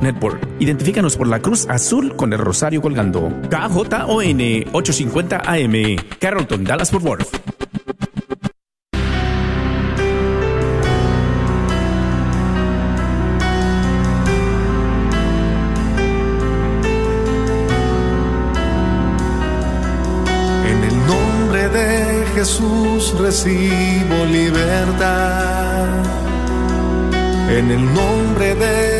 Network. Identifícanos por la cruz azul con el rosario colgando. KJON 850 AM, Carrollton, Dallas Fort Worth. En el nombre de Jesús recibo libertad. En el nombre de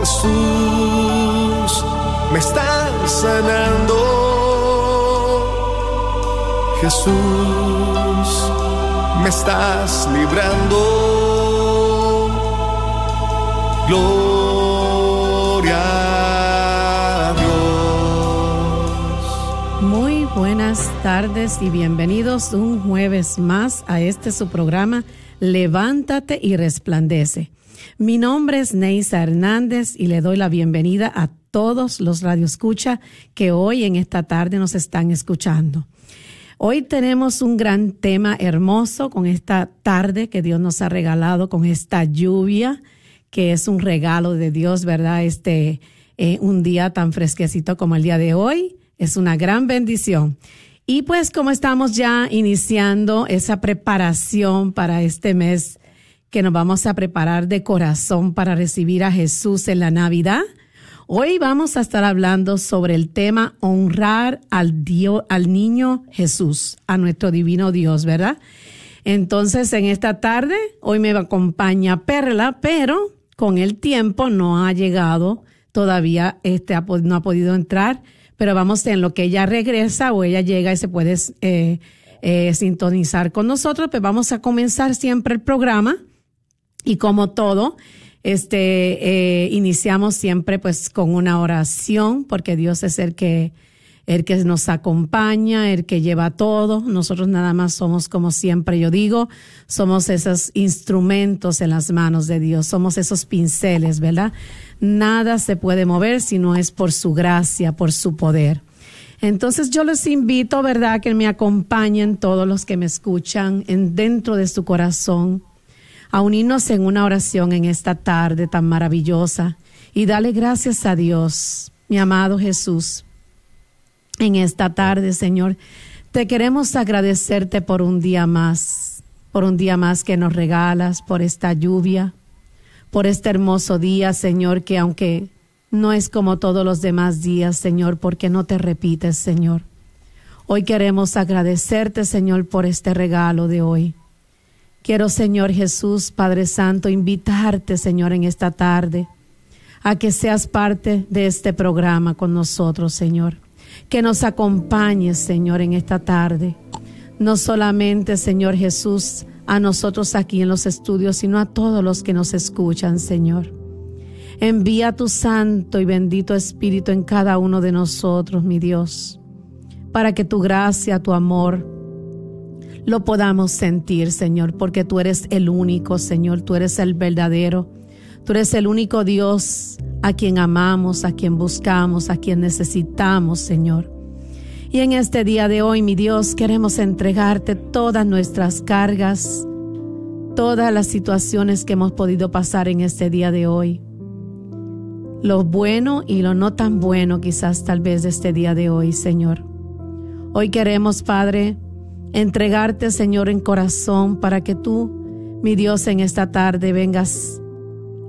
Jesús, me estás sanando. Jesús, me estás librando. Gloria a Dios. Muy buenas tardes y bienvenidos un jueves más a este su programa Levántate y resplandece. Mi nombre es Neisa Hernández y le doy la bienvenida a todos los radioescucha que hoy en esta tarde nos están escuchando. Hoy tenemos un gran tema hermoso con esta tarde que Dios nos ha regalado, con esta lluvia, que es un regalo de Dios, ¿verdad? Este, eh, un día tan fresquecito como el día de hoy, es una gran bendición. Y pues como estamos ya iniciando esa preparación para este mes que nos vamos a preparar de corazón para recibir a Jesús en la Navidad. Hoy vamos a estar hablando sobre el tema honrar al Dios, al niño Jesús, a nuestro divino Dios, ¿verdad? Entonces, en esta tarde, hoy me acompaña Perla, pero con el tiempo no ha llegado todavía, este no ha podido entrar, pero vamos en lo que ella regresa o ella llega y se puede eh, eh, sintonizar con nosotros, pues vamos a comenzar siempre el programa y como todo, este, eh, iniciamos siempre pues con una oración, porque Dios es el que, el que nos acompaña, el que lleva todo. Nosotros nada más somos, como siempre yo digo, somos esos instrumentos en las manos de Dios, somos esos pinceles, ¿verdad? Nada se puede mover si no es por su gracia, por su poder. Entonces yo les invito, ¿verdad?, que me acompañen todos los que me escuchan en dentro de su corazón a unirnos en una oración en esta darle tan maravillosa y dale gracias a Dios, mi amado Jesús. En esta tarde, Señor, te queremos agradecerte por un día más, por un día más que nos regalas, por esta lluvia, por este hermoso día, Señor, que aunque no es como todos los demás días, Señor, porque no te repites, Señor. Hoy queremos agradecerte, Señor, por este regalo de hoy. Quiero, Señor Jesús, Padre Santo, invitarte, Señor, en esta tarde a que seas parte de este programa con nosotros, Señor. Que nos acompañes, Señor, en esta tarde. No solamente, Señor Jesús, a nosotros aquí en los estudios, sino a todos los que nos escuchan, Señor. Envía tu santo y bendito Espíritu en cada uno de nosotros, mi Dios, para que tu gracia, tu amor, lo podamos sentir, Señor, porque tú eres el único, Señor, tú eres el verdadero, tú eres el único Dios a quien amamos, a quien buscamos, a quien necesitamos, Señor. Y en este día de hoy, mi Dios, queremos entregarte todas nuestras cargas, todas las situaciones que hemos podido pasar en este día de hoy. Lo bueno y lo no tan bueno quizás tal vez de este día de hoy, Señor. Hoy queremos, Padre, entregarte, Señor, en corazón para que tú, mi Dios, en esta tarde vengas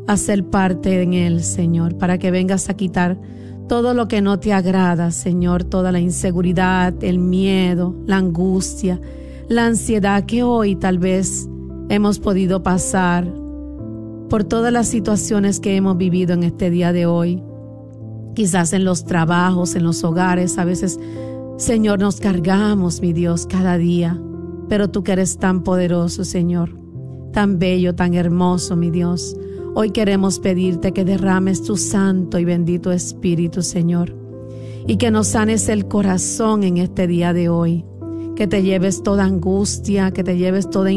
a ser parte en él, Señor, para que vengas a quitar todo lo que no te agrada, Señor, toda la inseguridad, el miedo, la angustia, la ansiedad que hoy tal vez hemos podido pasar por todas las situaciones que hemos vivido en este día de hoy. Quizás en los trabajos, en los hogares, a veces Señor, nos cargamos, mi Dios, cada día, pero tú que eres tan poderoso, Señor, tan bello, tan hermoso, mi Dios. Hoy queremos pedirte que derrames tu santo y bendito Espíritu, Señor, y que nos sanes el corazón en este día de hoy, que te lleves toda angustia, que te lleves toda,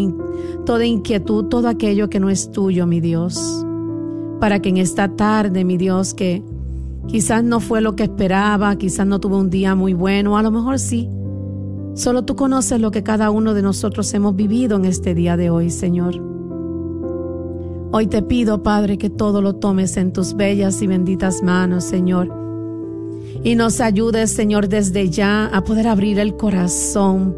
toda inquietud, todo aquello que no es tuyo, mi Dios, para que en esta tarde, mi Dios, que quizás no fue lo que esperaba, quizás no tuvo un día muy bueno, a lo mejor sí. Solo tú conoces lo que cada uno de nosotros hemos vivido en este día de hoy, Señor. Hoy te pido, Padre, que todo lo tomes en tus bellas y benditas manos, Señor. Y nos ayudes, Señor, desde ya a poder abrir el corazón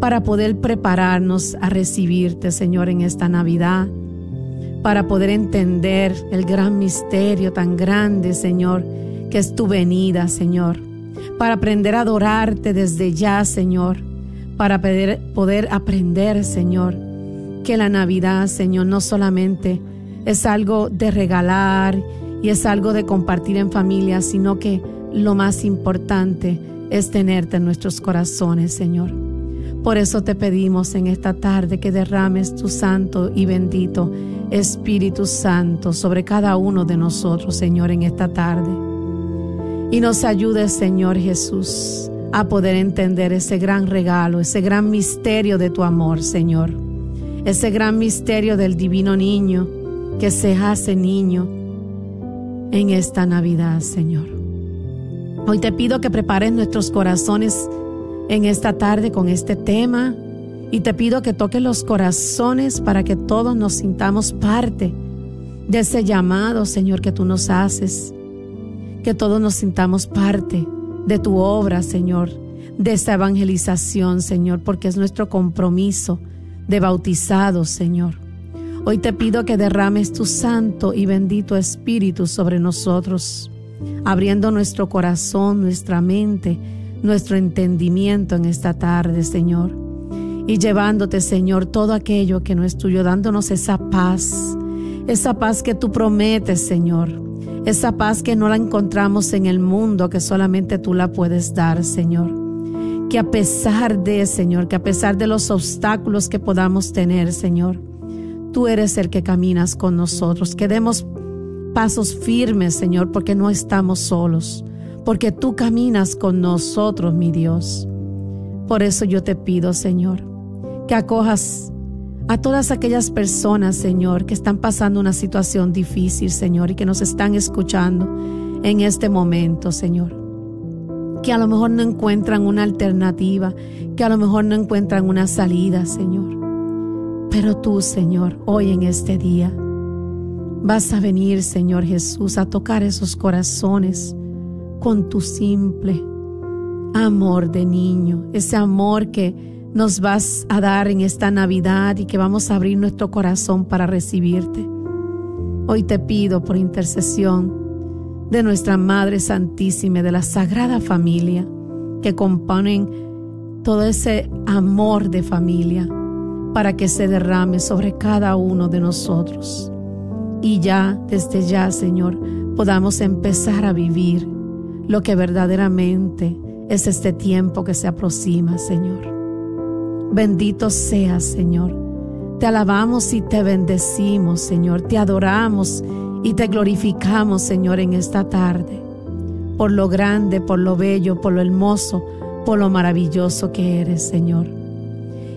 para poder prepararnos a recibirte, Señor, en esta Navidad, para poder entender el gran misterio tan grande, Señor, que es tu venida, Señor, para aprender a adorarte desde ya, Señor, para poder, poder aprender, Señor, que la Navidad, Señor, no solamente es algo de regalar y es algo de compartir en familia, sino que lo más importante es tenerte en nuestros corazones, Señor. Por eso te pedimos en esta tarde que derrames tu santo y bendito Espíritu Santo sobre cada uno de nosotros, Señor, en esta tarde. Y nos ayudes, Señor Jesús, a poder entender ese gran regalo, ese gran misterio de tu amor, Señor ese gran misterio del divino niño que se hace niño en esta Navidad, Señor. Hoy te pido que prepares nuestros corazones en esta tarde con este tema y te pido que toques los corazones para que todos nos sintamos parte de ese llamado, Señor, que tú nos haces. Que todos nos sintamos parte de tu obra, Señor, de esta evangelización, Señor, porque es nuestro compromiso de bautizados, Señor. Hoy te pido que derrames tu santo y bendito Espíritu sobre nosotros, abriendo nuestro corazón, nuestra mente, nuestro entendimiento en esta tarde, Señor. Y llevándote, Señor, todo aquello que no es tuyo, dándonos esa paz, esa paz que tú prometes, Señor. Esa paz que no la encontramos en el mundo, que solamente tú la puedes dar, Señor que a pesar de, Señor, que a pesar de los obstáculos que podamos tener, Señor, tú eres el que caminas con nosotros, que demos pasos firmes, Señor, porque no estamos solos, porque tú caminas con nosotros, mi Dios. Por eso yo te pido, Señor, que acojas a todas aquellas personas, Señor, que están pasando una situación difícil, Señor, y que nos están escuchando en este momento, Señor que a lo mejor no encuentran una alternativa, que a lo mejor no encuentran una salida, Señor. Pero tú, Señor, hoy en este día, vas a venir, Señor Jesús, a tocar esos corazones con tu simple amor de niño, ese amor que nos vas a dar en esta Navidad y que vamos a abrir nuestro corazón para recibirte. Hoy te pido por intercesión de nuestra Madre Santísima de la Sagrada Familia que componen todo ese amor de familia para que se derrame sobre cada uno de nosotros. Y ya, desde ya, Señor, podamos empezar a vivir lo que verdaderamente es este tiempo que se aproxima, Señor. Bendito seas, Señor. Te alabamos y te bendecimos, Señor. Te adoramos y te glorificamos, Señor, en esta tarde, por lo grande, por lo bello, por lo hermoso, por lo maravilloso que eres, Señor.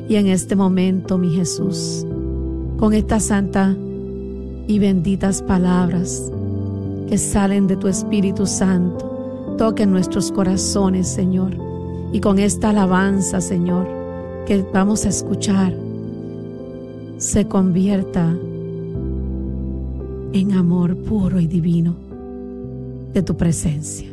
Y en este momento, mi Jesús, con esta santa y benditas palabras que salen de tu Espíritu Santo, toquen nuestros corazones, Señor. Y con esta alabanza, Señor, que vamos a escuchar, se convierta en amor puro y divino de tu presencia.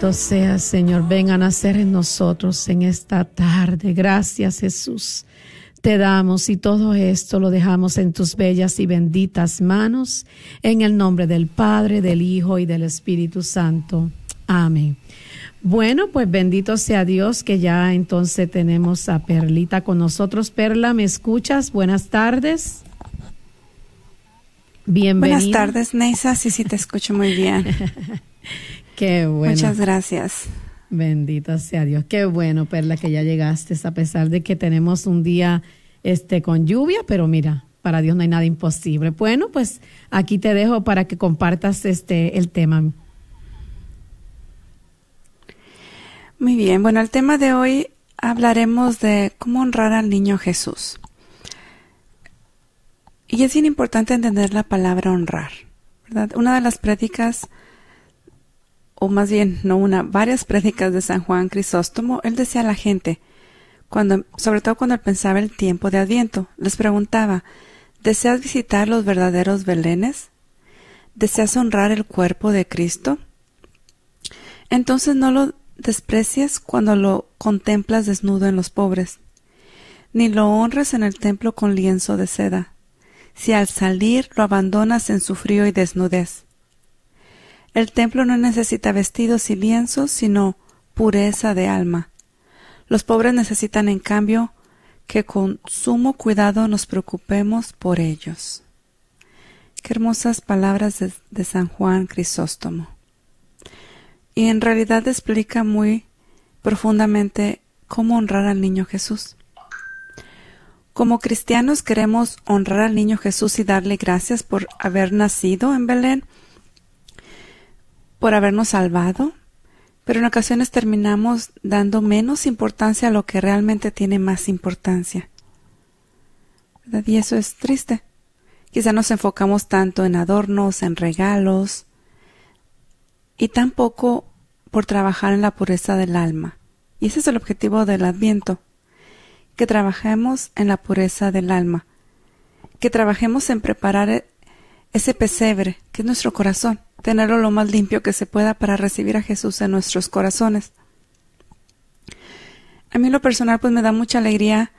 Bendito sea, Señor. Venga a nacer en nosotros en esta tarde. Gracias, Jesús. Te damos y todo esto lo dejamos en tus bellas y benditas manos, en el nombre del Padre, del Hijo y del Espíritu Santo. Amén. Bueno, pues bendito sea Dios que ya entonces tenemos a Perlita con nosotros. Perla, ¿me escuchas? Buenas tardes. Bienvenida. Buenas tardes, Neisa. Sí, sí, te escucho muy bien. Qué bueno. Muchas gracias. Bendito sea Dios. Qué bueno, Perla, que ya llegaste, a pesar de que tenemos un día este con lluvia, pero mira, para Dios no hay nada imposible. Bueno, pues aquí te dejo para que compartas este el tema. Muy bien, bueno, el tema de hoy hablaremos de cómo honrar al niño Jesús. Y es bien importante entender la palabra honrar, ¿verdad? Una de las prédicas, o más bien, no una, varias prédicas de San Juan Crisóstomo, él decía a la gente, cuando, sobre todo cuando pensaba el tiempo de Adviento, les preguntaba, ¿deseas visitar los verdaderos belenes? ¿Deseas honrar el cuerpo de Cristo? Entonces no lo desprecias cuando lo contemplas desnudo en los pobres, ni lo honres en el templo con lienzo de seda, si al salir lo abandonas en su frío y desnudez. El templo no necesita vestidos y lienzos, sino pureza de alma. Los pobres necesitan, en cambio, que con sumo cuidado nos preocupemos por ellos. Qué hermosas palabras de, San Juan Crisóstomo y en realidad explica muy profundamente cómo honrar al niño Jesús. Como cristianos queremos honrar al niño Jesús y darle gracias por haber nacido en Belén, por habernos salvado, pero en ocasiones terminamos dando menos importancia a lo que realmente tiene más importancia. Y eso es triste. Quizá nos enfocamos tanto en adornos, en regalos, y tampoco por trabajar en la pureza del alma. Y ese es el objetivo del Adviento, que trabajemos en la pureza del alma, que trabajemos en preparar e-, ese pesebre, que es nuestro corazón, tenerlo lo más limpio que se pueda para recibir a Jesús en nuestros corazones. A mí lo personal pues me da mucha alegría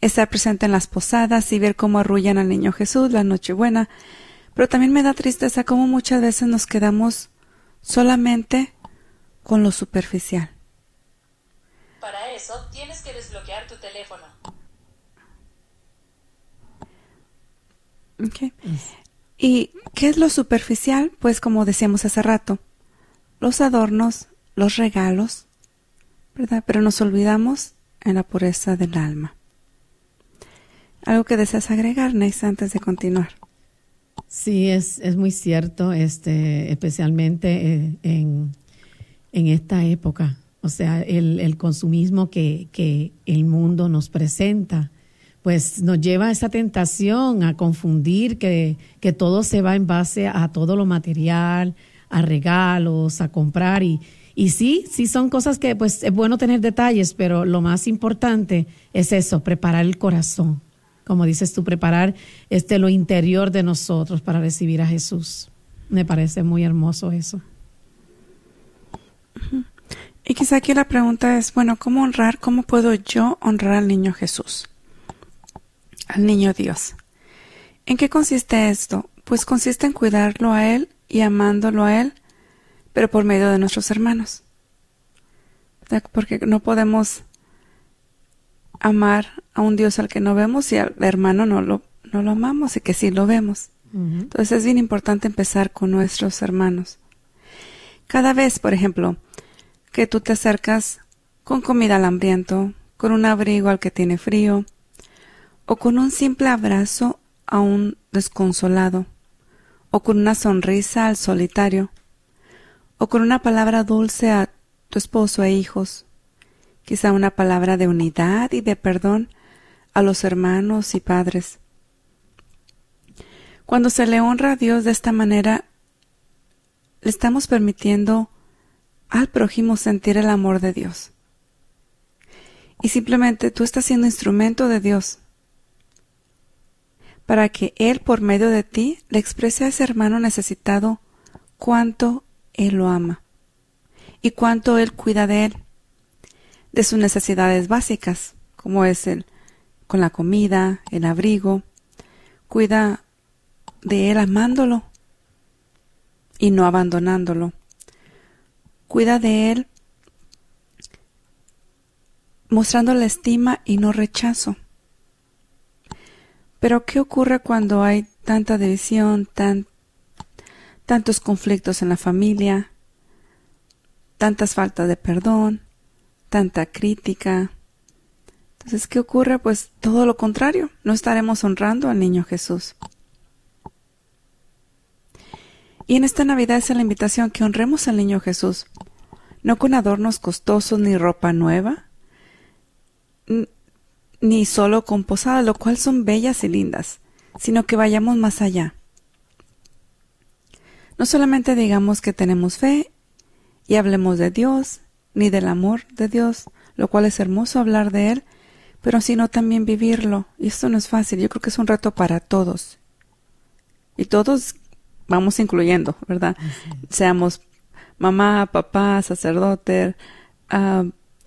estar presente en las posadas y ver cómo arrullan al niño Jesús, la Nochebuena, pero también me da tristeza cómo muchas veces nos quedamos solamente con lo superficial. Para eso tienes que desbloquear tu teléfono. ¿Y qué es lo superficial? Pues como decíamos hace rato, los adornos, los regalos, ¿verdad? Pero nos olvidamos en la pureza del alma. ¿Algo que deseas agregar, Neis, antes de continuar? Sí, es, es muy cierto, este, especialmente eh, en, en esta época. O sea, el, el consumismo que, que, el mundo nos presenta, pues nos lleva a esa tentación, a confundir que, que todo se va en base a todo lo material, a regalos, a comprar. Y, y sí, sí son cosas que pues es bueno tener detalles, pero lo más importante es eso, preparar el corazón. Como dices tú, preparar este lo interior de nosotros para recibir a Jesús. Me parece muy hermoso eso. Y quizá aquí la pregunta es, bueno, ¿cómo honrar? ¿Cómo puedo yo honrar al niño Jesús? Al niño Dios. ¿En qué consiste esto? Pues consiste en cuidarlo a Él y amándolo a Él, pero por medio de nuestros hermanos. Porque no podemos amar a un Dios al que no vemos y al hermano no lo, no lo amamos y que sí lo vemos. Entonces es bien importante empezar con nuestros hermanos. Cada vez, por ejemplo, que tú te acercas con comida al hambriento, con un abrigo al que tiene frío, o con un simple abrazo a un desconsolado, o con una sonrisa al solitario, o con una palabra dulce a tu esposo e hijos, quizá una palabra de unidad y de perdón a los hermanos y padres. Cuando se le honra a Dios de esta manera, le estamos permitiendo al prójimo sentir el amor de Dios. Y simplemente tú estás siendo instrumento de Dios para que Él por medio de ti le exprese a ese hermano necesitado cuánto Él lo ama. y cuánto Él cuida de él, de sus necesidades básicas, como es el con la comida, el abrigo, cuida de él amándolo y no abandonándolo. Cuida de él la estima y no rechazo. Pero ¿qué ocurre cuando hay tanta división, tan, tantos conflictos en la familia, tantas faltas de perdón, tanta crítica? Entonces, ¿qué ocurre? Pues todo lo contrario, no estaremos honrando al niño Jesús. Y en esta Navidad es la invitación que honremos al niño Jesús, no con adornos costosos ni ropa nueva, ni solo con posadas, lo cual son bellas y lindas, sino que vayamos más allá. No solamente digamos que tenemos fe y hablemos de Dios, ni del amor de Dios, lo cual es hermoso hablar de Él, pero sino también vivirlo. Y esto no es fácil, yo creo que es un reto para todos. Y todos vamos incluyendo, ¿verdad? Seamos mamá, papá, sacerdote, ah,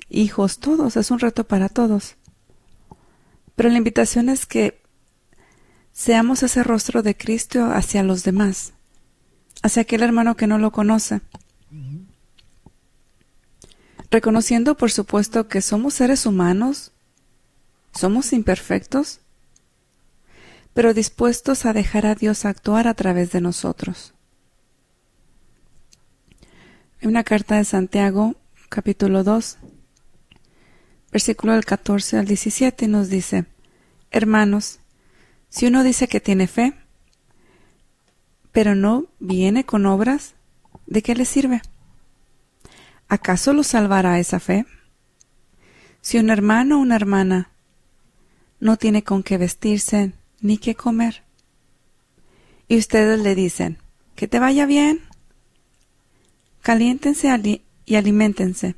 hijos, todos, es un reto para todos. Pero la invitación es que seamos ese rostro de Cristo hacia los demás, hacia aquel hermano que no lo conoce. Reconociendo, por supuesto, que somos seres humanos, somos imperfectos, pero dispuestos a dejar a Dios actuar a través de nosotros. En una carta de Santiago, capítulo 2, versículo del 14 al 17 nos dice, Hermanos, si uno dice que tiene fe, pero no viene con obras, ¿de qué le sirve? ¿Acaso lo salvará esa fe? Si un hermano o una hermana no tiene con qué vestirse ni qué comer, y ustedes le dicen, que te vaya bien, caliéntense y aliméntense,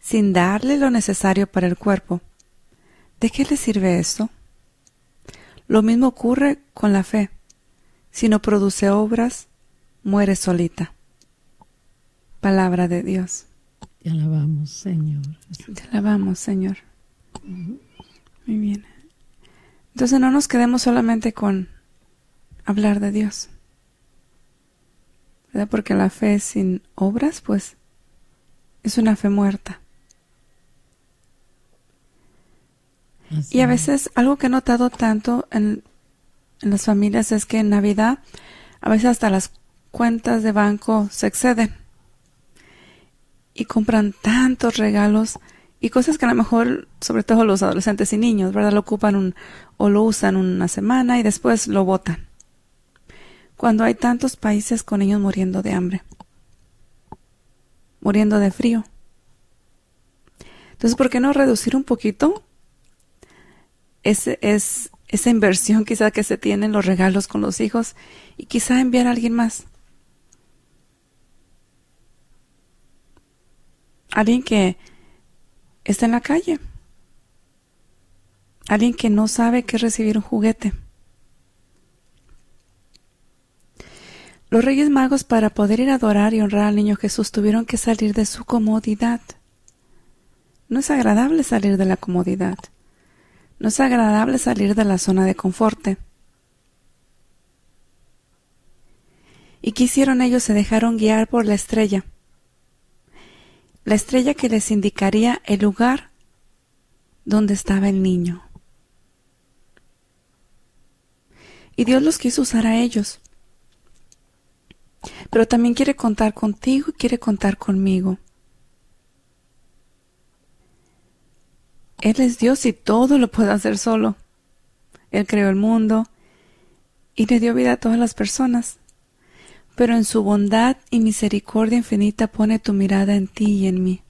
sin darle lo necesario para el cuerpo, ¿de qué le sirve esto? Lo mismo ocurre con la fe. Si no produce obras, muere solita. Palabra de Dios. Te alabamos, Señor. Te alabamos, Señor. Muy bien. Entonces no nos quedemos solamente con hablar de Dios. ¿Verdad? Porque la fe sin obras, pues, es una fe muerta. Y a veces algo que he notado tanto en, las familias es que en Navidad a veces hasta las cuentas de banco se exceden y compran tantos regalos y cosas que a lo mejor, sobre todo los adolescentes y niños, ¿verdad? Lo ocupan un, o lo usan una semana y después lo botan. Cuando hay tantos países con niños muriendo de hambre, muriendo de frío. Entonces, ¿por qué no reducir un poquito es, esa inversión quizá que se tiene en los regalos con los hijos y quizá enviar a alguien más. Alguien que está en la calle. Alguien que no sabe qué recibir un juguete. Los Reyes Magos para poder ir a adorar y honrar al niño Jesús tuvieron que salir de su comodidad. No es agradable salir de la comodidad. No es agradable salir de la zona de confort. ¿Y qué hicieron ellos? Se dejaron guiar por la estrella. La estrella que les indicaría el lugar donde estaba el niño. Y Dios los quiso usar a ellos. Pero también quiere contar contigo y quiere contar conmigo. Él es Dios y todo lo puede hacer solo. Él creó el mundo y le dio vida a todas las personas. Pero en su bondad y misericordia infinita pone tu mirada en ti y en mí.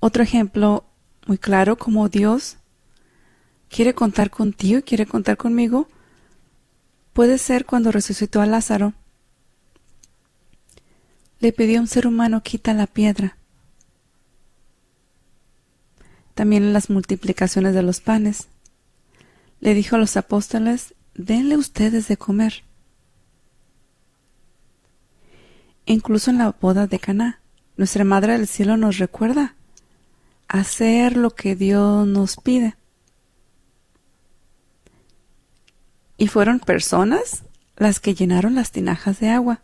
Otro ejemplo muy claro como Dios quiere contar contigo y quiere contar conmigo puede ser cuando resucitó a Lázaro. Le pidió a un ser humano quita la piedra también en las multiplicaciones de los panes. Le dijo a los apóstoles, denle ustedes de comer. incluso en la boda de Caná. Nuestra Madre del Cielo nos recuerda hacer lo que Dios nos pide. Y fueron personas las que llenaron las tinajas de agua.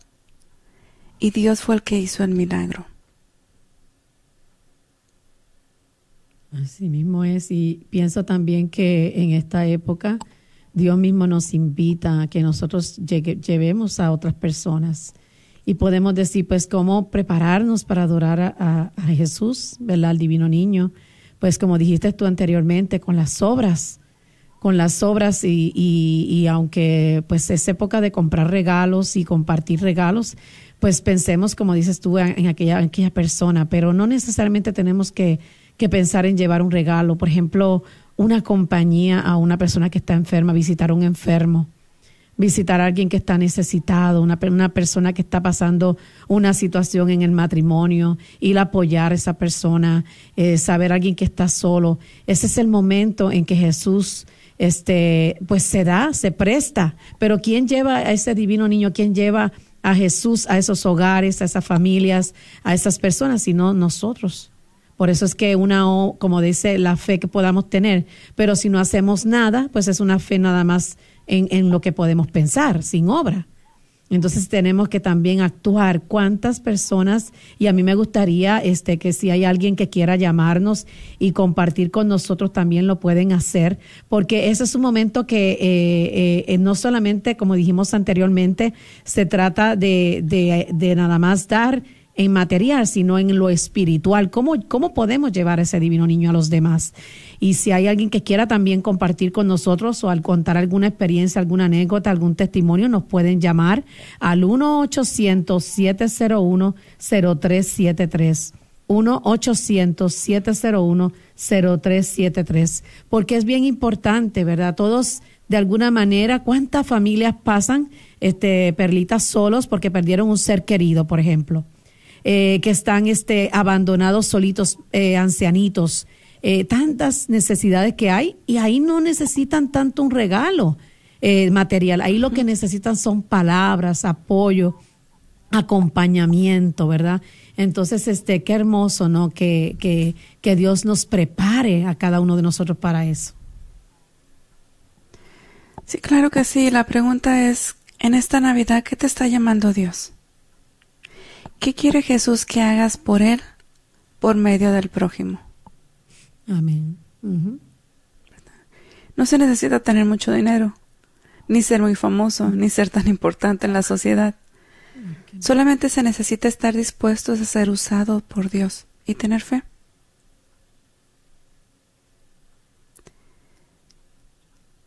Y Dios fue el que hizo el milagro. Así mismo es. Y pienso también que en esta época Dios mismo nos invita a que nosotros llevemos a otras personas. Y podemos decir, pues, cómo prepararnos para adorar a, Jesús, ¿verdad? Al divino niño. Pues, como dijiste tú anteriormente, con las obras con las obras y, y, aunque pues es época de comprar regalos y compartir regalos, pues pensemos, como dices tú, en, aquella, en aquella persona, pero no necesariamente tenemos que, que pensar en llevar un regalo. Por ejemplo, una compañía a una persona que está enferma, visitar a un enfermo, visitar a alguien que está necesitado, una, una persona que está pasando una situación en el matrimonio, ir a apoyar a esa persona, eh, saber a alguien que está solo. Ese es el momento en que Jesús este, pues se da, se presta. Pero ¿quién lleva a ese divino niño? ¿Quién lleva a Jesús a esos hogares, a esas familias, a esas personas, sino nosotros? Por eso es que una, como dice, la fe que podamos tener. Pero si no hacemos nada, pues es una fe nada más en, en lo que podemos pensar, sin obra. Entonces tenemos que también actuar. ¿Cuántas personas? Y a mí me gustaría este, que si hay alguien que quiera llamarnos y compartir con nosotros, también lo pueden hacer, porque ese es un momento que eh, eh, eh, no solamente, como dijimos anteriormente, se trata de, de, de nada más dar en material, sino en lo espiritual. ¿Cómo, ¿Cómo podemos llevar ese divino niño a los demás? Y si hay alguien que quiera también compartir con nosotros o al contar alguna experiencia, alguna anécdota, algún testimonio, nos pueden llamar al 1-800-701-0373. 1-800-701-0373. Porque es bien importante, ¿verdad? Todos, de alguna manera, ¿cuántas familias pasan, este, perlitas solos porque perdieron un ser querido, por ejemplo? Eh, que están este, abandonados solitos, eh, ancianitos, eh, tantas necesidades que hay y ahí no necesitan tanto un regalo material, ahí lo que necesitan son palabras, apoyo, acompañamiento, ¿verdad? Entonces, este, qué hermoso, ¿no? Que, que, que Dios nos prepare a cada uno de nosotros para eso. Sí, claro que sí. La pregunta es, en esta Navidad, ¿qué te está llamando Dios? ¿Qué quiere Jesús que hagas por Él por medio del prójimo? Amén. No se necesita tener mucho dinero, ni ser muy famoso, ni ser tan importante en la sociedad. Solamente se necesita estar dispuestos a ser usado por Dios y tener fe.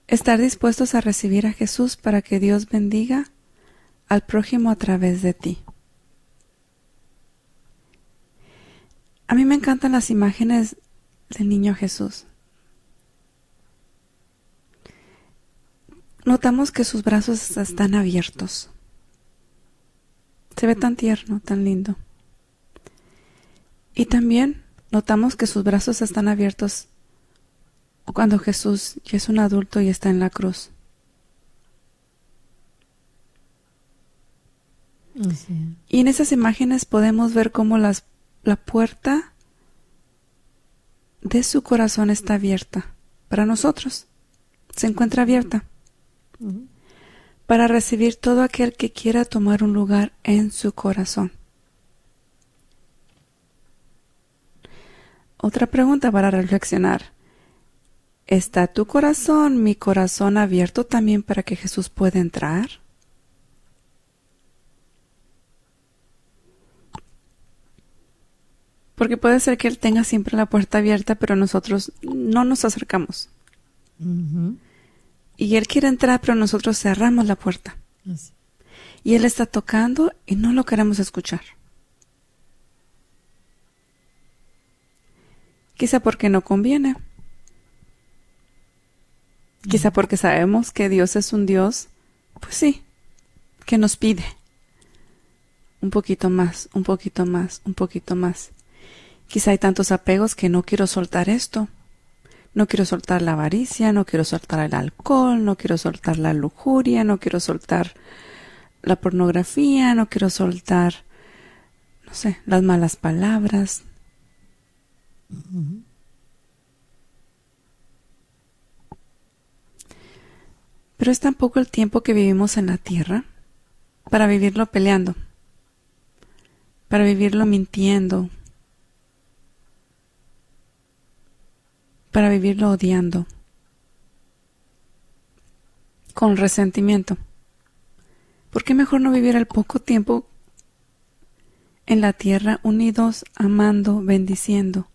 Estar dispuestos a recibir a Jesús para que Dios bendiga al prójimo a través de ti. A mí me encantan las imágenes del niño Jesús. Notamos que sus brazos están abiertos. Se ve tan tierno, tan lindo. Y también notamos que sus brazos están abiertos cuando Jesús ya es un adulto y está en la cruz. Y en esas imágenes podemos ver cómo las la puerta de su corazón está abierta para nosotros. Se encuentra abierta para recibir todo aquel que quiera tomar un lugar en su corazón. Otra pregunta para reflexionar. ¿Está tu corazón, mi corazón abierto también para que Jesús pueda entrar? Porque puede ser que Él tenga siempre la puerta abierta, pero nosotros no nos acercamos. Y Él quiere entrar, pero nosotros cerramos la puerta. Y Él está tocando y no lo queremos escuchar. Quizá porque no conviene. Quizá porque sabemos que Dios es un Dios, pues sí, que nos pide un poquito más, un poquito más, un poquito más. Quizá hay tantos apegos que no quiero soltar esto. No quiero soltar la avaricia, no quiero soltar el alcohol, no quiero soltar la lujuria, no quiero soltar la pornografía, no quiero soltar no sé, las malas palabras. Pero es tan poco el tiempo que vivimos en la tierra para vivirlo peleando, para vivirlo mintiendo, para vivirlo odiando, con resentimiento. ¿Por qué mejor no vivir el poco tiempo en la tierra unidos, amando, bendiciendo?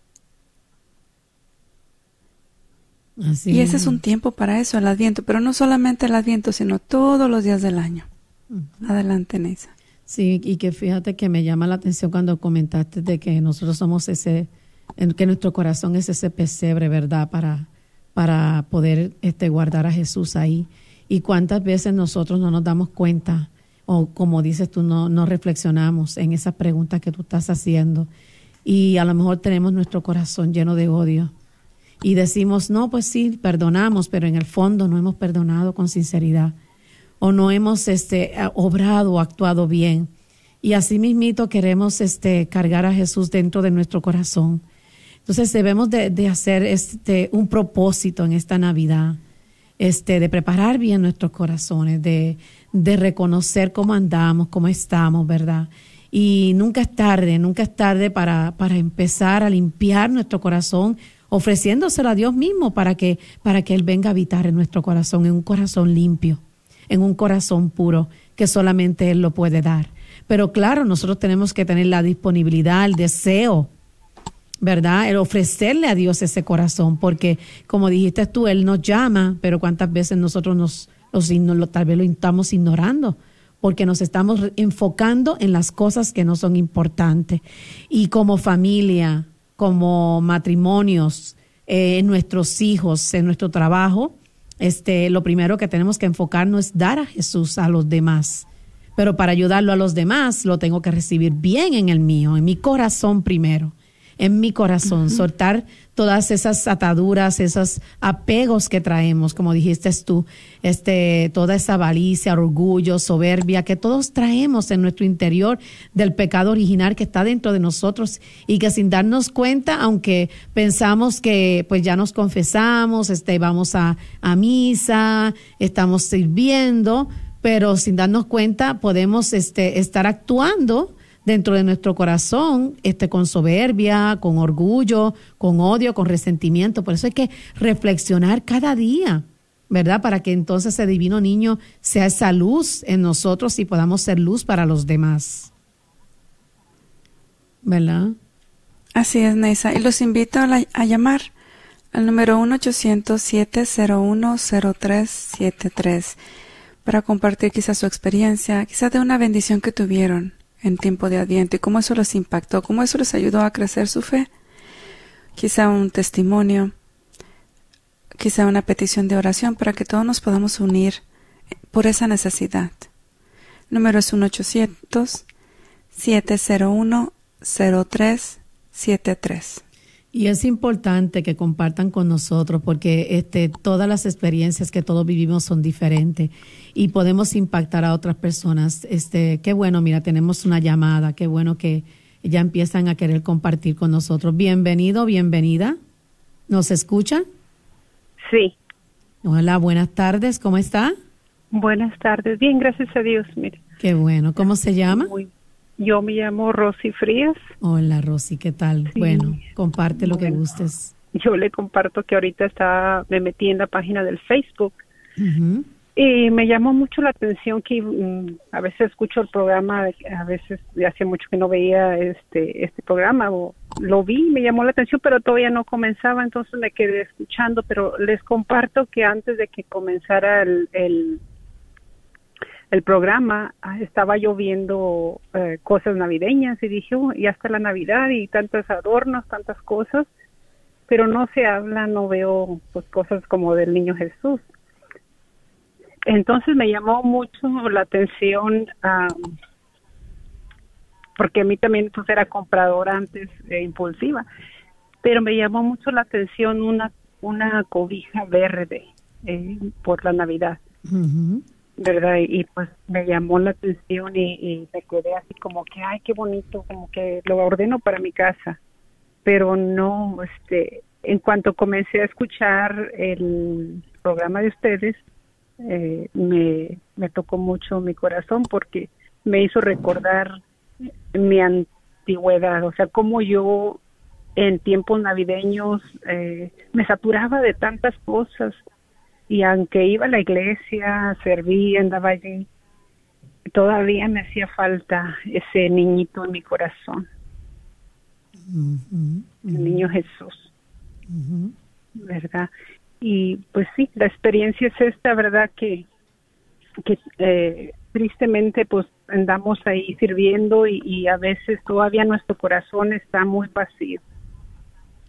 y ese es un tiempo para eso, el adviento, pero no solamente el adviento, sino todos los días del año. Adelante, Neisa. Sí, y que fíjate que me llama la atención cuando comentaste de que nosotros somos ese, que nuestro corazón es ese pesebre, ¿verdad? Para, para poder este, guardar a Jesús ahí. Y cuántas veces nosotros no nos damos cuenta, o como dices tú, no, no reflexionamos en esas preguntas que tú estás haciendo. Y a lo mejor tenemos nuestro corazón lleno de odio y decimos, no, pues sí, perdonamos, pero en el fondo no hemos perdonado con sinceridad o no hemos este, obrado o actuado bien. Y así mismito queremos este, cargar a Jesús dentro de nuestro corazón. Entonces debemos de, de, hacer este, un propósito en esta Navidad, este, de preparar bien nuestros corazones, de, de reconocer cómo andamos, cómo estamos, ¿verdad? Y nunca es tarde, nunca es tarde para, para empezar a limpiar nuestro corazón ofreciéndoselo a Dios mismo para que, para que Él venga a habitar en nuestro corazón, en un corazón limpio, en un corazón puro, que solamente Él lo puede dar. Pero claro, nosotros tenemos que tener la disponibilidad, el deseo, ¿verdad? El ofrecerle a Dios ese corazón, porque como dijiste tú, Él nos llama, pero cuántas veces nosotros nos, tal vez lo estamos ignorando porque nos estamos enfocando en las cosas que no son importantes. Y como familia, como matrimonios, eh, en nuestros hijos, en nuestro trabajo, este, lo primero que tenemos que enfocarnos es dar a Jesús a los demás. Pero para ayudarlo a los demás, lo tengo que recibir bien en el mío, en mi corazón primero en mi corazón, soltar todas esas ataduras, esos apegos que traemos, como dijiste tú, este, toda esa avaricia, orgullo, soberbia que todos traemos en nuestro interior del pecado original que está dentro de nosotros y que sin darnos cuenta, aunque pensamos que pues ya nos confesamos, este, vamos a, a misa, estamos sirviendo, pero sin darnos cuenta podemos este, estar actuando dentro de nuestro corazón, este, con soberbia, con orgullo, con odio, con resentimiento. Por eso hay que reflexionar cada día, ¿verdad? Para que entonces ese divino niño sea esa luz en nosotros y podamos ser luz para los demás. ¿Verdad? Así es, Neisa. Y los invito a, a llamar al número 1-800-701-0373 para compartir quizás su experiencia, quizás de una bendición que tuvieron en tiempo de Adviento y cómo eso les impactó, cómo eso les ayudó a crecer su fe. Quizá un testimonio, quizá una petición de oración para que todos nos podamos unir por esa necesidad. Número es 1-800-701-0373. Y es importante que compartan con nosotros porque este, todas las experiencias que todos vivimos son diferentes y podemos impactar a otras personas. Este, qué bueno, mira, tenemos una llamada, qué bueno que ya empiezan a querer compartir con nosotros. Bienvenido, bienvenida. ¿Nos escucha? Sí. Hola, buenas tardes, ¿cómo está? Buenas tardes, bien, gracias a Dios, mire. Qué bueno, ¿cómo se llama? Muy yo me llamo Rosy Frías. Hola Rosy, ¿qué tal? Bueno, comparte lo que gustes. Yo le comparto que ahorita está, me metí en la página del Facebook y me llamó mucho la atención que mm, a veces escucho el programa, a veces hace mucho que no veía este este programa o lo vi, me llamó la atención, pero todavía no comenzaba, entonces me quedé escuchando, pero les comparto que antes de que comenzara el el programa ah, estaba lloviendo eh, cosas navideñas y dije, oh, y hasta la Navidad y tantos adornos, tantas cosas, pero no se habla, no veo pues cosas como del niño Jesús. Entonces me llamó mucho la atención porque a mí también pues era compradora antes e impulsiva, pero me llamó mucho la atención una una cobija verde eh, por la Navidad ¿verdad? Y, pues me llamó la atención y, me quedé así como que, ay, qué bonito, como que lo ordeno para mi casa. Pero no, este, en cuanto comencé a escuchar el programa de ustedes, eh, me, me tocó mucho mi corazón porque me hizo recordar mi antigüedad, o sea, como yo en tiempos navideños eh, me saturaba de tantas cosas y aunque iba a la iglesia, servía, andaba allí, todavía me hacía falta ese niñito en mi corazón, el niño Jesús, ¿verdad? Y pues sí, la experiencia es esta, ¿verdad? Que, que eh, tristemente pues andamos ahí sirviendo y, y a veces todavía nuestro corazón está muy vacío.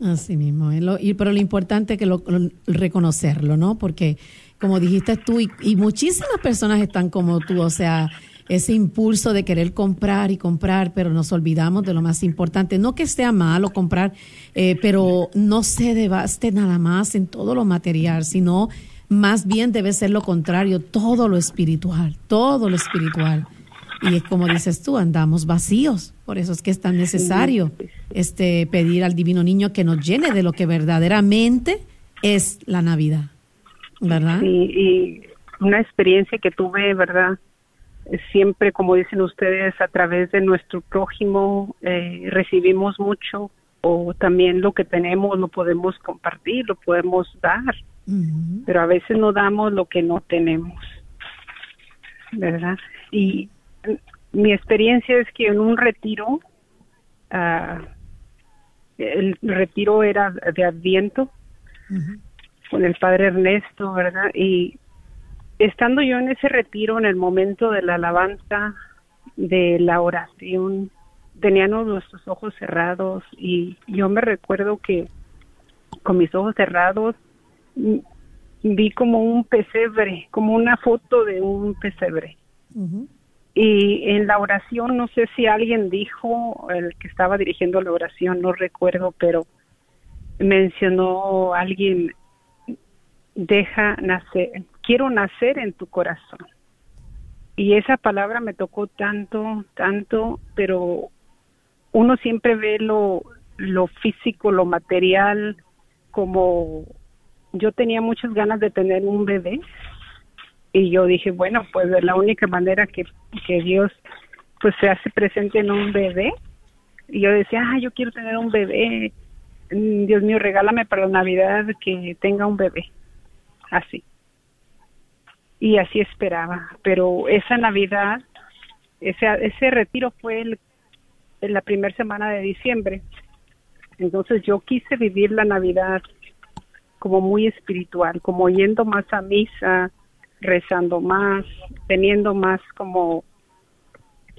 Así mismo, ¿eh? Y, pero lo importante es que lo, lo- reconocerlo, ¿no? Porque como dijiste tú, y, muchísimas personas están como tú, o sea, ese impulso de querer comprar y comprar, pero nos olvidamos de lo más importante. No que sea malo comprar, eh, pero no se debaste nada más en todo lo material, sino más bien debe ser lo contrario, todo lo espiritual, todo lo espiritual. Y es como dices tú, andamos vacíos. Por eso es que es tan necesario este pedir al divino niño que nos llene de lo que verdaderamente es la Navidad. ¿Verdad? Sí, y una experiencia que tuve, ¿verdad? Siempre, como dicen ustedes, a través de nuestro prójimo eh, recibimos mucho o también lo que tenemos lo podemos compartir, lo podemos dar, pero a veces no damos lo que no tenemos, ¿verdad? Y mi experiencia es que en un retiro, ah, el retiro era de Adviento, con el padre Ernesto, ¿verdad? Y estando yo en ese retiro, en el momento de la alabanza, de la oración, teníamos nuestros ojos cerrados y yo me recuerdo que con mis ojos cerrados mm, vi como un pesebre, como una foto de un pesebre. Y en la oración, no sé si alguien dijo, el que estaba dirigiendo la oración, no recuerdo, pero mencionó alguien, deja nacer, quiero nacer en tu corazón. Y esa palabra me tocó tanto, tanto, pero uno siempre ve lo, lo físico, lo material, como yo tenía muchas ganas de tener un bebé y yo dije, bueno, pues de la única manera que, que Dios pues se hace presente en un bebé. Y yo decía, ah, yo quiero tener un bebé. Mm, Dios mío, regálame para la Navidad que tenga un bebé. Así. Y así esperaba. Pero esa Navidad, ese, ese retiro fue el, en la primera semana de diciembre. Entonces yo quise vivir la Navidad como muy espiritual, como yendo más a misa, rezando más, teniendo más como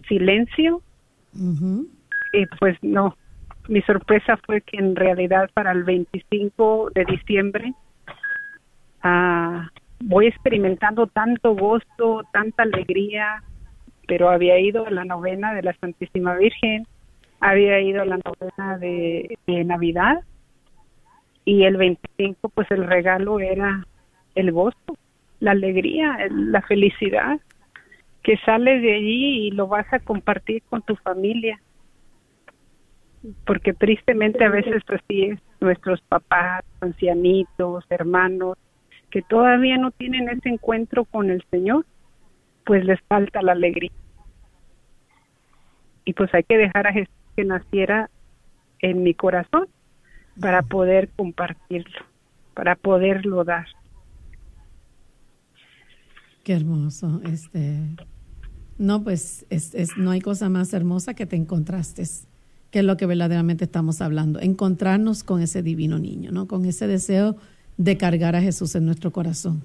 silencio. Y pues no, mi sorpresa fue que en realidad para el 25 de diciembre ah, voy experimentando tanto gozo, tanta alegría, pero había ido a la novena de la Santísima Virgen, había ido a la novena de, de Navidad y el 25 pues el regalo era el gozo, la alegría, la felicidad que sales de allí y lo vas a compartir con tu familia. Porque tristemente a veces así es, nuestros papás, ancianitos, hermanos, que todavía no tienen ese encuentro con el Señor, pues les falta la alegría. Y pues hay que dejar a Jesús que naciera en mi corazón para poder compartirlo, para poderlo dar. Qué hermoso. Este, no, pues es, es- no hay cosa más hermosa que te encontraste, que es lo que verdaderamente estamos hablando. Encontrarnos con ese divino niño, ¿no? Con ese deseo de cargar a Jesús en nuestro corazón.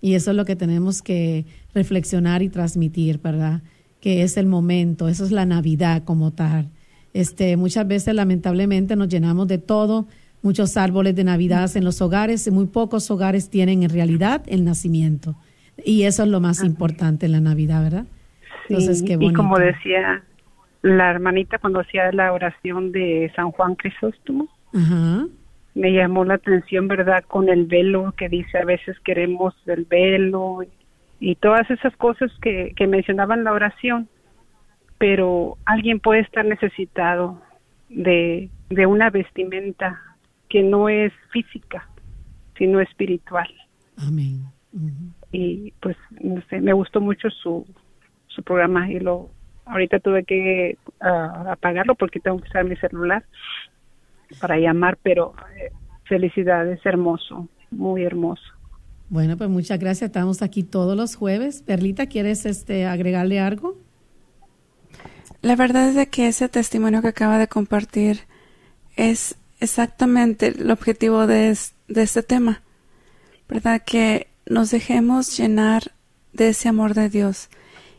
Y eso es lo que tenemos que reflexionar y transmitir, ¿verdad? Que es el momento, eso es la Navidad como tal. Este, muchas veces, lamentablemente, nos llenamos de todo, muchos árboles de Navidad en los hogares, y muy pocos hogares tienen en realidad el nacimiento. Y eso es lo más importante en la Navidad, ¿verdad? Entonces, Sí, y como decía la hermanita cuando hacía la oración de San Juan Crisóstomo, Ajá. me llamó la atención, ¿verdad? Con el velo que dice, a veces queremos el velo y todas esas cosas que, que mencionaban la oración, pero alguien puede estar necesitado de, de una vestimenta que no es física, sino espiritual. Amén. Y pues, no sé, me gustó mucho su, su programa y lo ahorita tuve que ah, apagarlo porque tengo que usar mi celular para llamar, pero eh, felicidades, hermoso, muy hermoso. Bueno, pues muchas gracias. Estamos aquí todos los jueves. Perlita, ¿quieres este agregarle algo? La verdad es de que ese testimonio que acaba de compartir es exactamente el objetivo de, de este tema, ¿verdad? Que nos dejemos llenar de ese amor de Dios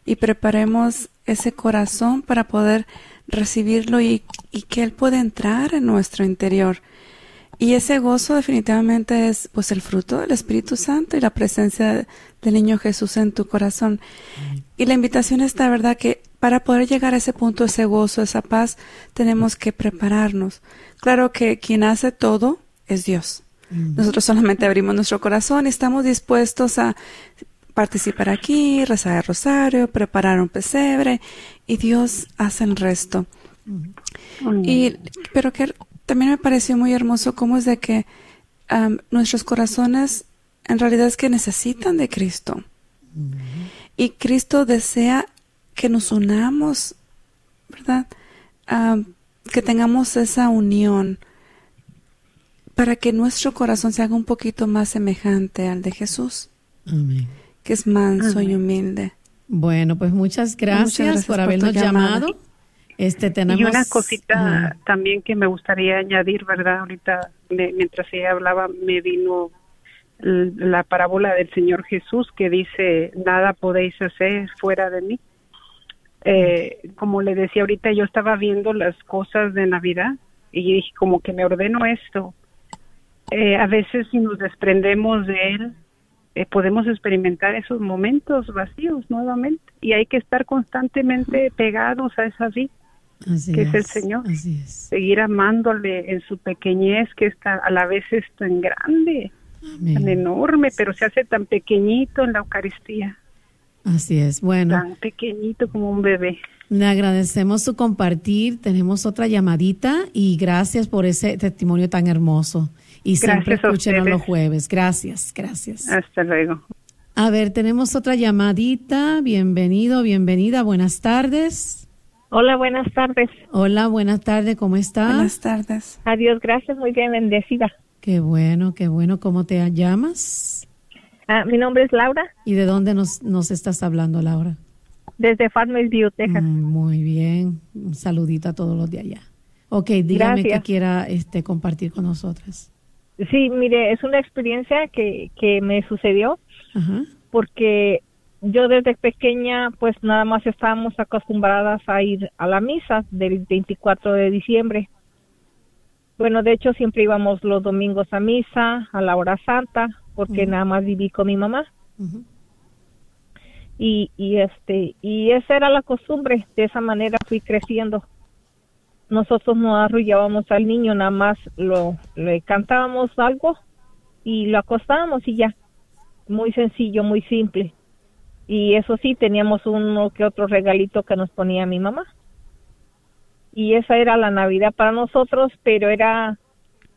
y preparemos ese corazón para poder recibirlo y, que Él pueda entrar en nuestro interior y ese gozo definitivamente es pues el fruto del Espíritu Santo y la presencia del niño Jesús en tu corazón. Y la invitación está, ¿verdad? Que para poder llegar a ese punto, ese gozo, esa paz, tenemos que prepararnos. Claro que quien hace todo es Dios. Nosotros solamente abrimos nuestro corazón y estamos dispuestos a participar aquí, rezar el rosario, preparar un pesebre y Dios hace el resto. Y, pero que también me pareció muy hermoso cómo es de que nuestros corazones en realidad es que necesitan de Cristo. Y Cristo desea que nos unamos, ¿verdad? que tengamos esa unión para que nuestro corazón se haga un poquito más semejante al de Jesús, que es manso y humilde. Bueno, pues muchas gracias, por habernos llamado. Este, tenemos, y una cosita también que me gustaría añadir, ¿verdad? Ahorita, mientras ella hablaba, me vino la parábola del Señor Jesús que dice, nada podéis hacer fuera de mí. Eh, como le decía ahorita, yo estaba viendo las cosas de Navidad y dije, como que me ordeno esto. Eh, a veces si nos desprendemos de Él, eh, podemos experimentar esos momentos vacíos nuevamente y hay que estar constantemente pegados a esa vida que es, el Señor. Seguir amándole en su pequeñez, que está a la vez es tan grande, tan enorme, pero se hace tan pequeñito en la Eucaristía. Así es, bueno. Tan pequeñito como un bebé. Le agradecemos su compartir. Tenemos otra llamadita y gracias por ese testimonio tan hermoso. Y siempre escúchenos los jueves. Gracias, gracias. Hasta luego. A ver, tenemos otra llamadita. Bienvenido, bienvenida. Buenas tardes. Hola, buenas tardes. Hola, buenas tardes, ¿cómo estás? Buenas tardes. Adiós, gracias, muy bien, bendecida. Qué bueno, qué bueno. ¿Cómo te llamas? Ah, mi nombre es Laura. ¿Y de dónde nos, nos estás hablando, Laura? Desde Farmersville, Texas. Mm, muy bien. Un saludito a todos los de allá. Ok, dígame que quiera este, compartir con nosotras. Sí, mire, es una experiencia que, que me sucedió Ajá. porque yo desde pequeña pues nada más estábamos acostumbradas a ir a la misa del 24 de diciembre. Bueno, de hecho siempre íbamos los domingos a misa, a la hora santa, porque nada más viví con mi mamá. Y, y este, y esa era la costumbre, de esa manera fui creciendo. Nosotros no arrullábamos al niño, nada más lo, le cantábamos algo y lo acostábamos y ya. Muy sencillo, muy simple y eso sí, teníamos uno que otro regalito que nos ponía mi mamá. Y esa era la Navidad para nosotros, pero era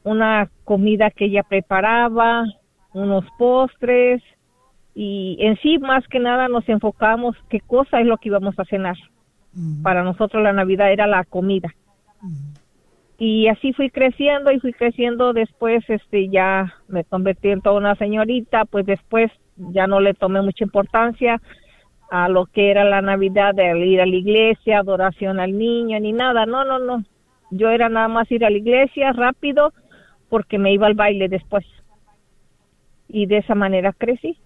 una comida que ella preparaba, unos postres y en sí más que nada nos enfocábamos qué cosa es lo que íbamos a cenar. Para nosotros la Navidad era la comida. Y así fui creciendo y fui creciendo después este ya me convertí en toda una señorita, pues después ya no le tomé mucha importancia a lo que era la Navidad de ir a la iglesia, adoración al niño, ni nada, no, no, no. Yo era nada más ir a la iglesia rápido porque me iba al baile después. Y de esa manera crecí.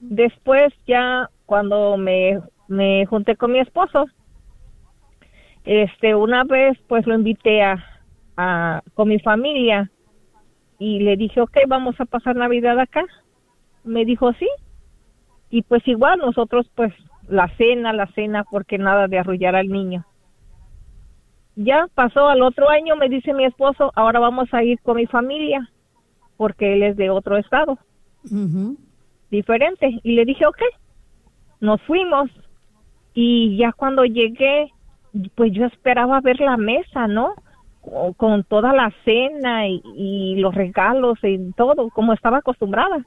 Después ya cuando me, me junté con mi esposo, este, una vez pues lo invité a, a, con mi familia y le dije, ok, vamos a pasar Navidad acá me dijo sí. Y pues igual nosotros pues la cena, la cena, porque nada de arrullar al niño. Ya pasó al otro año, me dice mi esposo, ahora vamos a ir con mi familia, porque él es de otro estado, diferente. Y le dije, ok, nos fuimos y ya cuando llegué, pues yo esperaba ver la mesa, ¿no? Con- toda la cena y, y los regalos y todo, como estaba acostumbrada.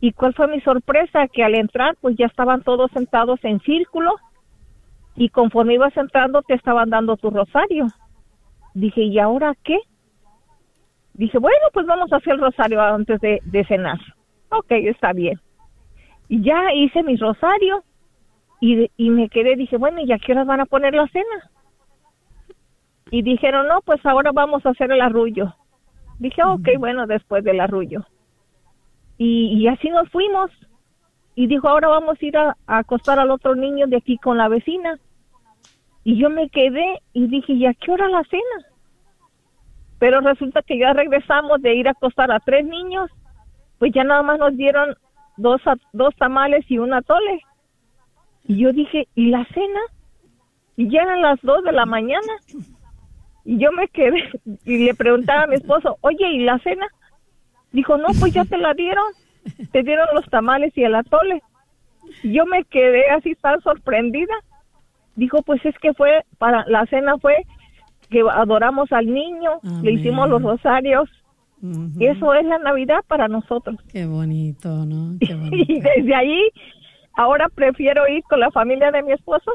¿Y cuál fue mi sorpresa? Que al entrar, pues ya estaban todos sentados en círculo y conforme ibas entrando te estaban dando tu rosario. Dije, ¿y ahora qué? Dije, bueno, pues vamos a hacer el rosario antes de, de cenar. Ok, está bien. Y ya hice mi rosario y, de- y me quedé, dije, bueno, ¿y a qué horas van a poner la cena? Y dijeron, no, pues ahora vamos a hacer el arrullo. Dije, ok, bueno, después del arrullo. Y, y así nos fuimos. Y dijo, ahora vamos a ir a, a acostar al otro niño de aquí con la vecina. Y yo me quedé y dije, ¿y a qué hora la cena? Pero resulta que ya regresamos de ir a acostar a tres niños, pues ya nada más nos dieron dos, a- dos tamales y un atole. Y yo dije, ¿y la cena? Y ya eran las dos de la mañana. Y yo me quedé y le preguntaba a mi esposo, oye, ¿y la cena? Dijo, no, pues ya te la dieron. Te dieron los tamales y el atole. Y yo me quedé así tan sorprendida. Dijo, pues es que fue, para la cena fue que adoramos al niño, le hicimos los rosarios. Y eso es la Navidad para nosotros. Qué bonito, ¿no? Qué Y bonito. desde ahí, ahora prefiero ir con la familia de mi esposo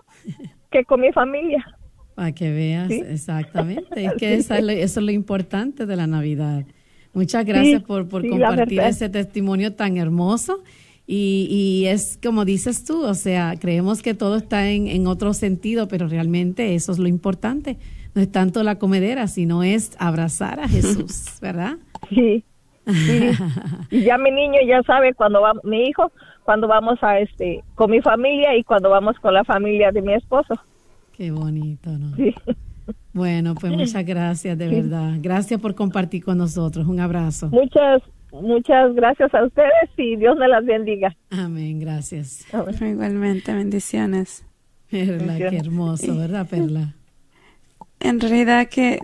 que con mi familia. Para que veas, Sí. exactamente. Es que esa es lo- eso es lo importante de la Navidad. Muchas gracias Sí, por, por sí, compartir ese testimonio tan hermoso. Y, y es como dices tú, o sea, creemos que todo está en, en otro sentido, pero realmente eso es lo importante. No es tanto la comedera, sino es abrazar a Jesús, ¿verdad? Sí. sí. Y ya mi niño ya sabe cuando va, mi hijo, cuando vamos a este, con mi familia y cuando vamos con la familia de mi esposo. Qué bonito, ¿no? Sí. Bueno, pues muchas gracias, de verdad. Gracias por compartir con nosotros. Un abrazo. Muchas, muchas gracias a ustedes y Dios me las bendiga. Amén, gracias. Igualmente, bendiciones. Perla, qué hermoso, ¿verdad, Perla? En realidad que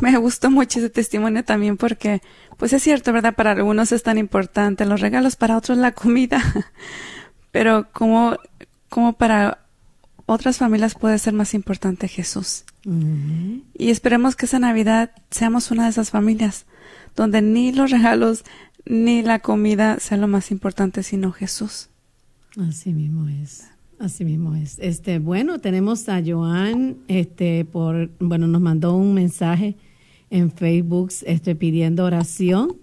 me gustó mucho ese testimonio también porque, pues es cierto, ¿verdad? Para algunos es tan importante los regalos, para otros la comida, pero como, como para otras familias puede ser más importante Jesús. Y esperemos que esa Navidad seamos una de esas familias donde ni los regalos ni la comida sea lo más importante, sino Jesús. Así mismo es. Así mismo es. Este, bueno, tenemos a Joan, este, por, bueno, nos mandó un mensaje en Facebook, este, pidiendo oración,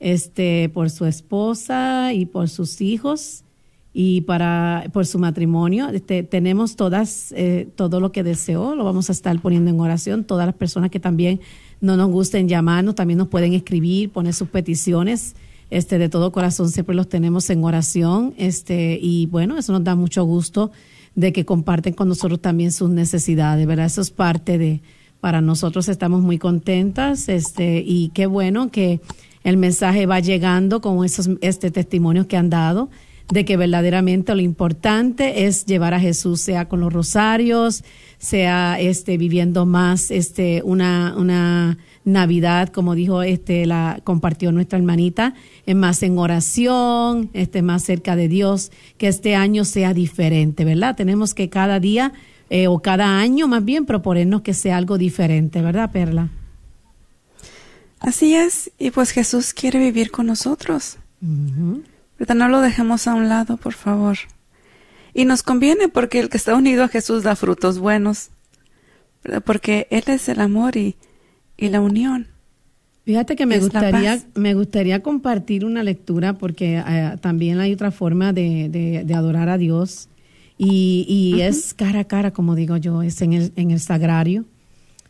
este, por su esposa y por sus hijos y para, por su matrimonio. Este, tenemos todas, eh, todo lo que deseó, lo vamos a estar poniendo en oración. Todas las personas que también no nos gusten llamarnos, también nos pueden escribir, poner sus peticiones este de todo corazón siempre los tenemos en oración este y bueno eso nos da mucho gusto de que comparten con nosotros también sus necesidades verdad eso es parte de para nosotros estamos muy contentas este y qué bueno que el mensaje va llegando con esos este testimonios que han dado de que verdaderamente lo importante es llevar a Jesús sea con los rosarios sea este viviendo más este una una Navidad, como dijo este la compartió nuestra hermanita, es más en oración, este más cerca de Dios, que este año sea diferente, ¿verdad? Tenemos que cada día eh, o cada año más bien proponernos que sea algo diferente, ¿verdad, Perla? Así es, y pues Jesús quiere vivir con nosotros. ¿Verdad? No lo dejemos a un lado, por favor. Y nos conviene porque el que está unido a Jesús da frutos buenos. ¿verdad? Porque Él es el amor y, y la unión. Fíjate que me gustaría, me gustaría compartir una lectura porque eh, también hay otra forma de, de- de adorar a Dios y, y es cara a cara, como digo yo, es en el, en el sagrario.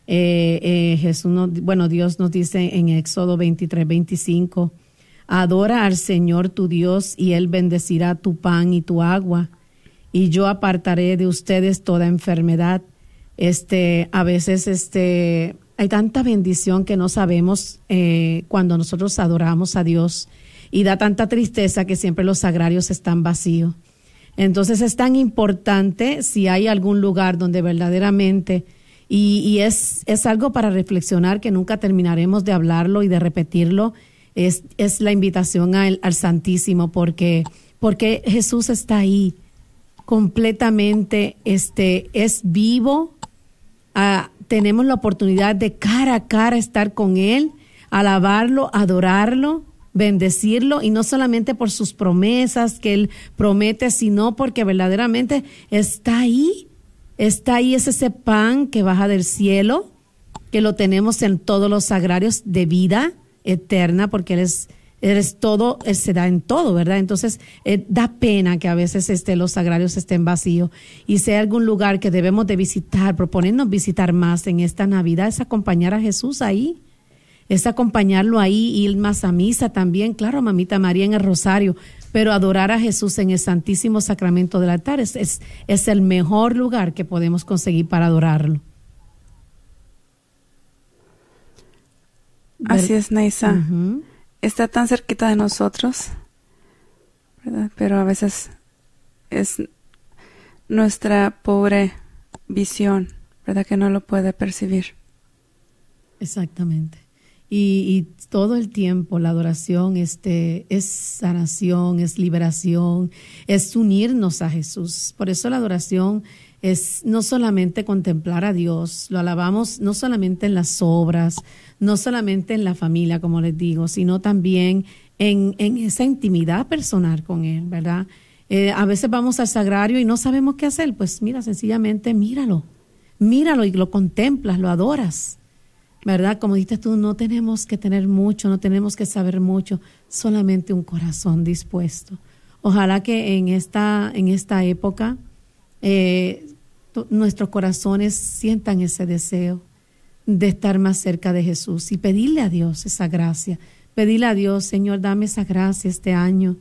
Eh, eh, Jesús, nos- bueno, Dios nos dice en Éxodo 23, 25, adora al Señor tu Dios y Él bendecirá tu pan y tu agua y yo apartaré de ustedes toda enfermedad. Este, a veces, este, hay tanta bendición que no sabemos eh, cuando nosotros adoramos a Dios y da tanta tristeza que siempre los sagrarios están vacíos. Entonces es tan importante si hay algún lugar donde verdaderamente, y, es, es algo para reflexionar que nunca terminaremos de hablarlo y de repetirlo, es, es la invitación al, al Santísimo porque, porque Jesús está ahí completamente este, es vivo. Ah, tenemos la oportunidad de cara a cara estar con Él, alabarlo, adorarlo, bendecirlo y no solamente por sus promesas que Él promete, sino porque verdaderamente está ahí, está ahí, es ese pan que baja del cielo, que lo tenemos en todos los sagrarios de vida eterna, porque Él es eres todo, Él se da en todo, ¿verdad? Entonces, eh, da pena que a veces este, los sagrarios estén vacíos. Y sea algún lugar que debemos de visitar, proponernos visitar más en esta Navidad, es acompañar a Jesús ahí, es acompañarlo ahí, ir más a misa también, claro, mamita María en el rosario, pero adorar a Jesús en el Santísimo Sacramento del altar es, es, el mejor lugar que podemos conseguir para adorarlo. Así es, Naisa está tan cerquita de nosotros, ¿verdad? Pero a veces es nuestra pobre visión, ¿verdad? Que no lo puede percibir. Exactamente. Y, todo el tiempo la adoración este, es sanación, es liberación, es unirnos a Jesús. Por eso la adoración es no solamente contemplar a Dios, lo alabamos no solamente en las obras, no solamente en la familia, como les digo, sino también en, esa intimidad personal con Él, ¿verdad? Eh, a veces vamos al sagrario y no sabemos qué hacer, pues mira, sencillamente míralo, míralo y lo contemplas, lo adoras, ¿verdad? Como dices tú, no tenemos que tener mucho, no tenemos que saber mucho, solamente un corazón dispuesto. Ojalá que en esta, en esta época eh, nuestros corazones sientan ese deseo de estar más cerca de Jesús y pedirle a Dios esa gracia. Pedirle a Dios, Señor, dame esa gracia este año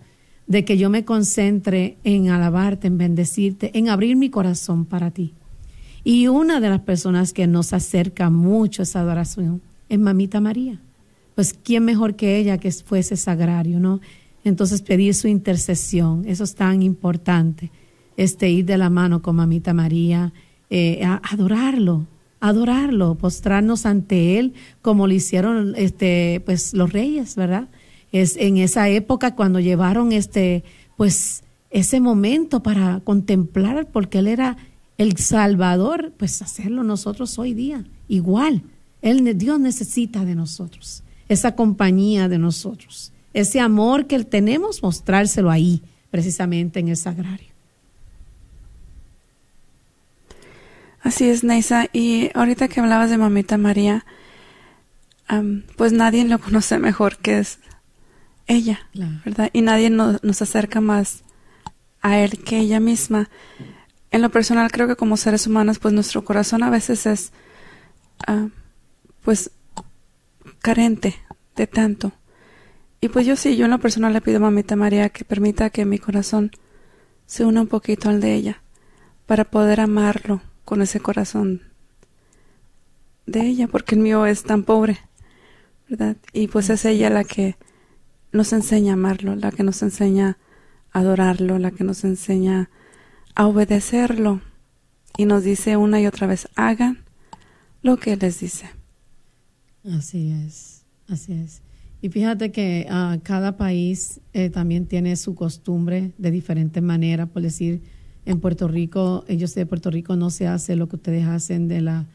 de que yo me concentre en alabarte, en bendecirte, en abrir mi corazón para ti. Y una de las personas que nos acerca mucho a esa adoración es Mamita María. Pues quién mejor que ella que fuese sagrario, ¿no? Entonces pedir su intercesión, eso es tan importante, este ir de la mano con Mamita María, eh, adorarlo, adorarlo, postrarnos ante él como lo hicieron este pues los reyes, ¿verdad? Es en esa época cuando llevaron este pues ese momento para contemplar porque él era el Salvador, pues hacerlo nosotros hoy día igual. Él Dios necesita de nosotros, esa compañía de nosotros, ese amor que tenemos mostrárselo ahí, precisamente en el sagrario. Así es, Neisa. Y ahorita que hablabas de Mamita María, pues nadie lo conoce mejor que es ella, ¿verdad? Y nadie nos acerca más a él que ella misma. En lo personal, creo que como seres humanos, pues nuestro corazón a veces es, pues, carente de tanto. Y pues yo sí, yo en lo personal le pido a Mamita María que permita que mi corazón se una un poquito al de ella, para poder amarlo con ese corazón de ella, porque el mío es tan pobre, ¿verdad? Y pues es ella la que nos enseña a amarlo, la que nos enseña a adorarlo, la que nos enseña a obedecerlo y nos dice una y otra vez, hagan lo que les dice. Así es, así es. Y fíjate que uh, cada país eh, también tiene su costumbre de diferente manera, por decir, en Puerto Rico, ellos de Puerto Rico no se hace lo que ustedes hacen de la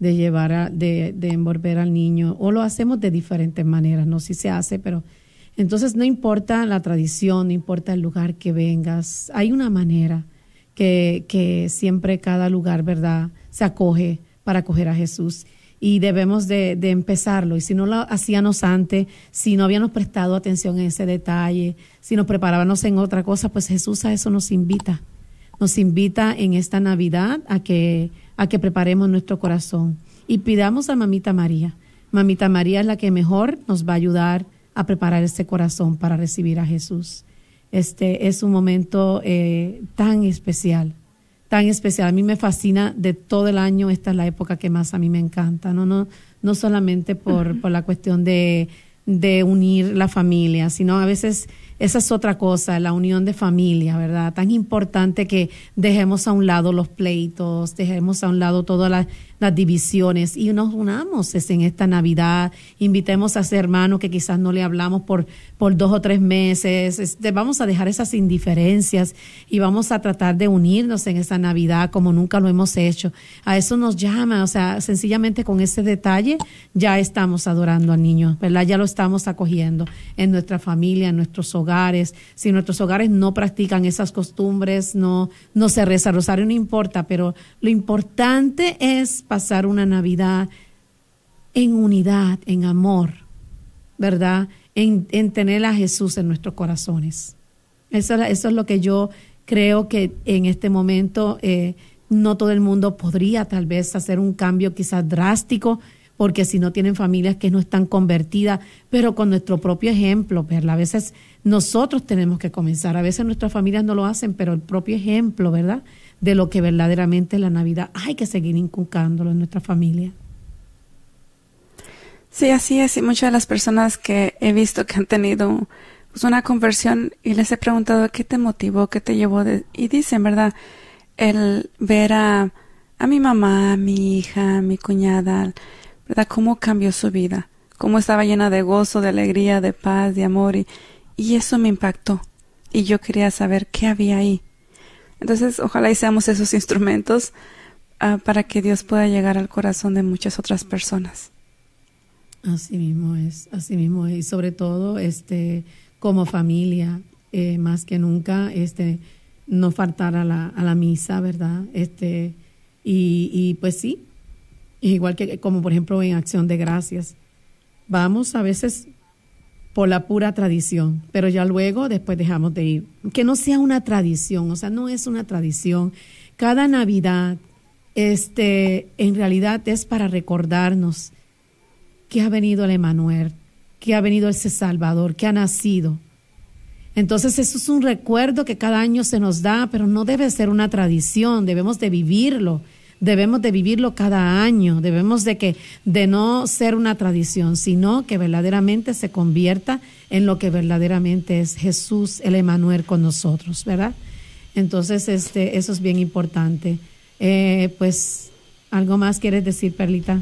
de llevar a, de, envolver al niño o lo hacemos de diferentes maneras, no si se hace, pero entonces no importa la tradición, no importa el lugar que vengas, hay una manera que, que siempre cada lugar, ¿verdad?, se acoge para acoger a Jesús y debemos de, de, empezarlo. Y si no lo hacíamos antes, si no habíamos prestado atención en ese detalle, si nos preparábamos en otra cosa, pues Jesús a eso nos invita nos invita en esta Navidad a que, a que preparemos nuestro corazón y pidamos a Mamita María. Mamita María es la que mejor nos va a ayudar a preparar este corazón para recibir a Jesús. Este es un momento eh, tan especial, tan especial. A mí me fascina de todo el año, esta es la época que más a mí me encanta, no, no, no solamente por, por la cuestión de, de unir la familia, sino a veces esa es otra cosa, la unión de familia, ¿verdad? Tan importante que dejemos a un lado los pleitos, dejemos a un lado todas las, divisiones y nos unamos en esta Navidad. Invitemos a ese hermano que quizás no le hablamos por, por dos o tres meses. Vamos a dejar esas indiferencias y vamos a tratar de unirnos en esta Navidad como nunca lo hemos hecho. A eso nos llama, o sea, sencillamente con ese detalle ya estamos adorando al niño, ¿verdad? Ya lo estamos acogiendo en nuestra familia, en nuestros hogares, si nuestros hogares no practican esas costumbres, no, no se reza rosario, no importa, pero lo importante es pasar una Navidad en unidad, en amor, ¿verdad? En, tener a Jesús en nuestros corazones. Eso, es lo que yo creo que en este momento eh, no todo el mundo podría tal vez hacer un cambio quizás drástico, porque si no tienen familias que no están convertidas, pero con nuestro propio ejemplo, ¿verdad? A veces nosotros tenemos que comenzar, a veces nuestras familias no lo hacen, pero el propio ejemplo, ¿verdad? De lo que verdaderamente la Navidad, hay que seguir inculcándolo en nuestra familia. Sí, así es. Y muchas de las personas que he visto que han tenido pues, una conversión y les he preguntado qué te motivó, qué te llevó, y dicen, ¿verdad? El ver a, a mi mamá, a mi hija, a mi cuñada, ¿verdad? Cómo cambió su vida, cómo estaba llena de gozo, de alegría, de paz, de amor y, y eso me impactó. Y yo quería saber qué había ahí. Entonces, ojalá y seamos esos instrumentos ah, para que Dios pueda llegar al corazón de muchas otras personas. Así mismo es, así mismo es. Y sobre todo, este, como familia, eh, más que nunca, este, no faltar a la, a la misa, ¿verdad? Este, y, y pues sí, igual que como por ejemplo en acción de gracias. Vamos a veces por la pura tradición, pero ya luego después dejamos de ir. Que no sea una tradición, o sea, no es una tradición. Cada Navidad, este, en realidad es para recordarnos que ha venido el Emanuel, que ha venido ese Salvador, que ha nacido. Entonces eso es un recuerdo que cada año se nos da, pero no debe ser una tradición, debemos de vivirlo debemos de vivirlo cada año, debemos de que de no ser una tradición, sino que verdaderamente se convierta en lo que verdaderamente es Jesús el Emanuel con nosotros, ¿verdad? Entonces, este, eso es bien importante. Eh, pues, ¿algo más quieres decir, Perlita?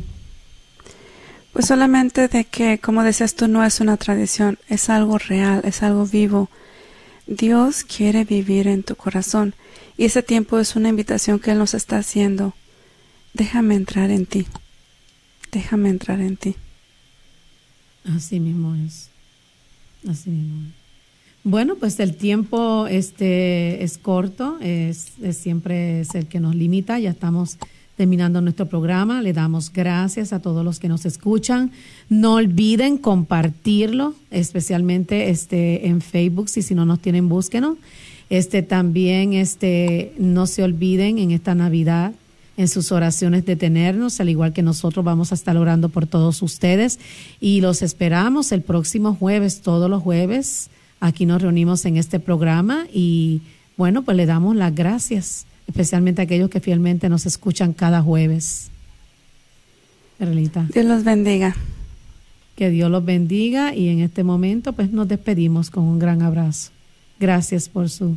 Pues solamente de que, como decías tú, no es una tradición, es algo real, es algo vivo. Dios quiere vivir en tu corazón y ese tiempo es una invitación que Él nos está haciendo déjame entrar en ti, déjame entrar en ti. Así mismo es, así mismo Bueno, pues el tiempo este es corto, es, siempre es el que nos limita, ya estamos terminando nuestro programa. Le damos gracias a todos los que nos escuchan. No olviden compartirlo, especialmente este en Facebook, si, si no nos tienen, búsquenos. Este también este no se olviden en esta Navidad en sus oraciones de tenernos, al igual que nosotros vamos a estar orando por todos ustedes y los esperamos el próximo jueves, todos los jueves. Aquí nos reunimos en este programa y bueno, pues le damos las gracias, especialmente a aquellos que fielmente nos escuchan cada jueves. Perlita. Dios los bendiga. Que Dios los bendiga y en este momento pues nos despedimos con un gran abrazo. Gracias por su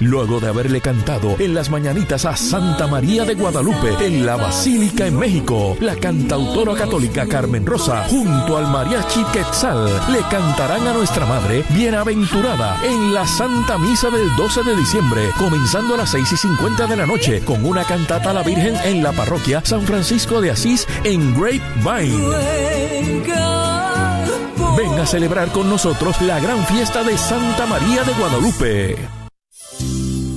Luego de haberle cantado en las mañanitas a Santa María de Guadalupe en la Basílica en México, la cantautora católica Carmen Rosa junto al mariachi Quetzal le cantarán a nuestra Madre Bienaventurada en la Santa Misa del 12 de diciembre, comenzando a las 6 y 50 de la noche con una cantata a la Virgen en la parroquia San Francisco de Asís en Grapevine. Ven a celebrar con nosotros la gran fiesta de Santa María de Guadalupe.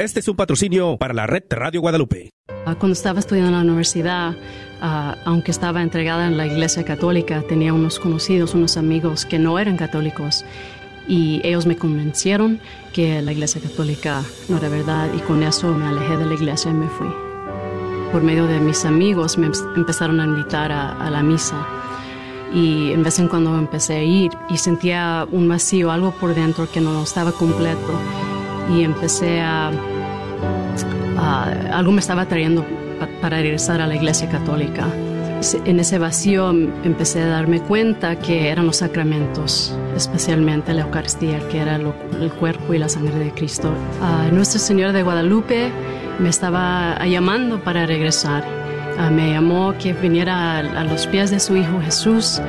Este es un patrocinio para la red Radio Guadalupe. Ah, cuando estaba estudiando en la universidad, ah, aunque estaba entregada en la iglesia católica, tenía unos conocidos, unos amigos que no eran católicos y ellos me convencieron que la iglesia católica no era verdad y con eso me alejé de la iglesia y me fui. Por medio de mis amigos me empezaron a invitar a, a la misa y en vez en cuando empecé a ir y sentía un vacío, algo por dentro que no estaba completo y empecé a, algo me estaba trayendo para regresar a la iglesia católica. En ese vacío empecé a darme cuenta que eran los sacramentos, especialmente la Eucaristía, que era el cuerpo y la sangre de Cristo. Nuestra Señora de Guadalupe me estaba llamando para regresar. me llamó que viniera a los pies de su Hijo Jesús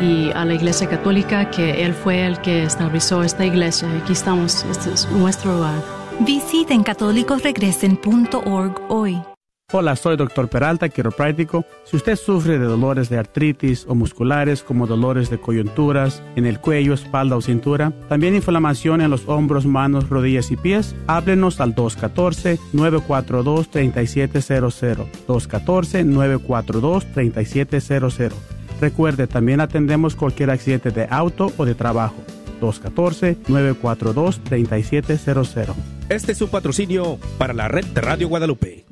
y a la Iglesia Católica, que Él fue el que estableció esta iglesia. Aquí estamos, este es nuestro hogar. Visiten catolicosregresen.org hoy. Hola, soy Dr. Peralta, quiropráctico. Si usted sufre de dolores de artritis o musculares como dolores de coyunturas en el cuello, espalda o cintura, también inflamación en los hombros, manos, rodillas y pies, háblenos al 214-942-3700. 214-942-3700 Recuerde, también atendemos cualquier accidente de auto o de trabajo. 214-942-3700. Este es su patrocinio para la red de Radio Guadalupe.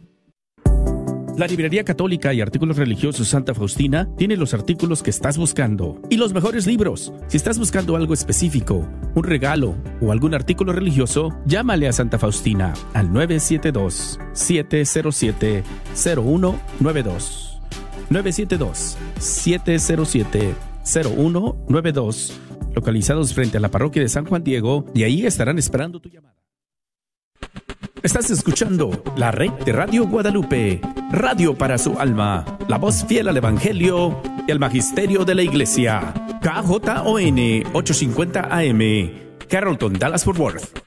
La Librería Católica y Artículos Religiosos Santa Faustina tiene los artículos que estás buscando y los mejores libros. Si estás buscando algo específico, un regalo o algún artículo religioso, llámale a Santa Faustina al 972 707 0192. 972-707-0192, localizados frente a la parroquia de San Juan Diego, y ahí estarán esperando tu llamada. Estás escuchando la red de Radio Guadalupe, radio para su alma, la voz fiel al Evangelio y al Magisterio de la Iglesia. KJON 850 AM, Carrollton, Dallas Fort Worth.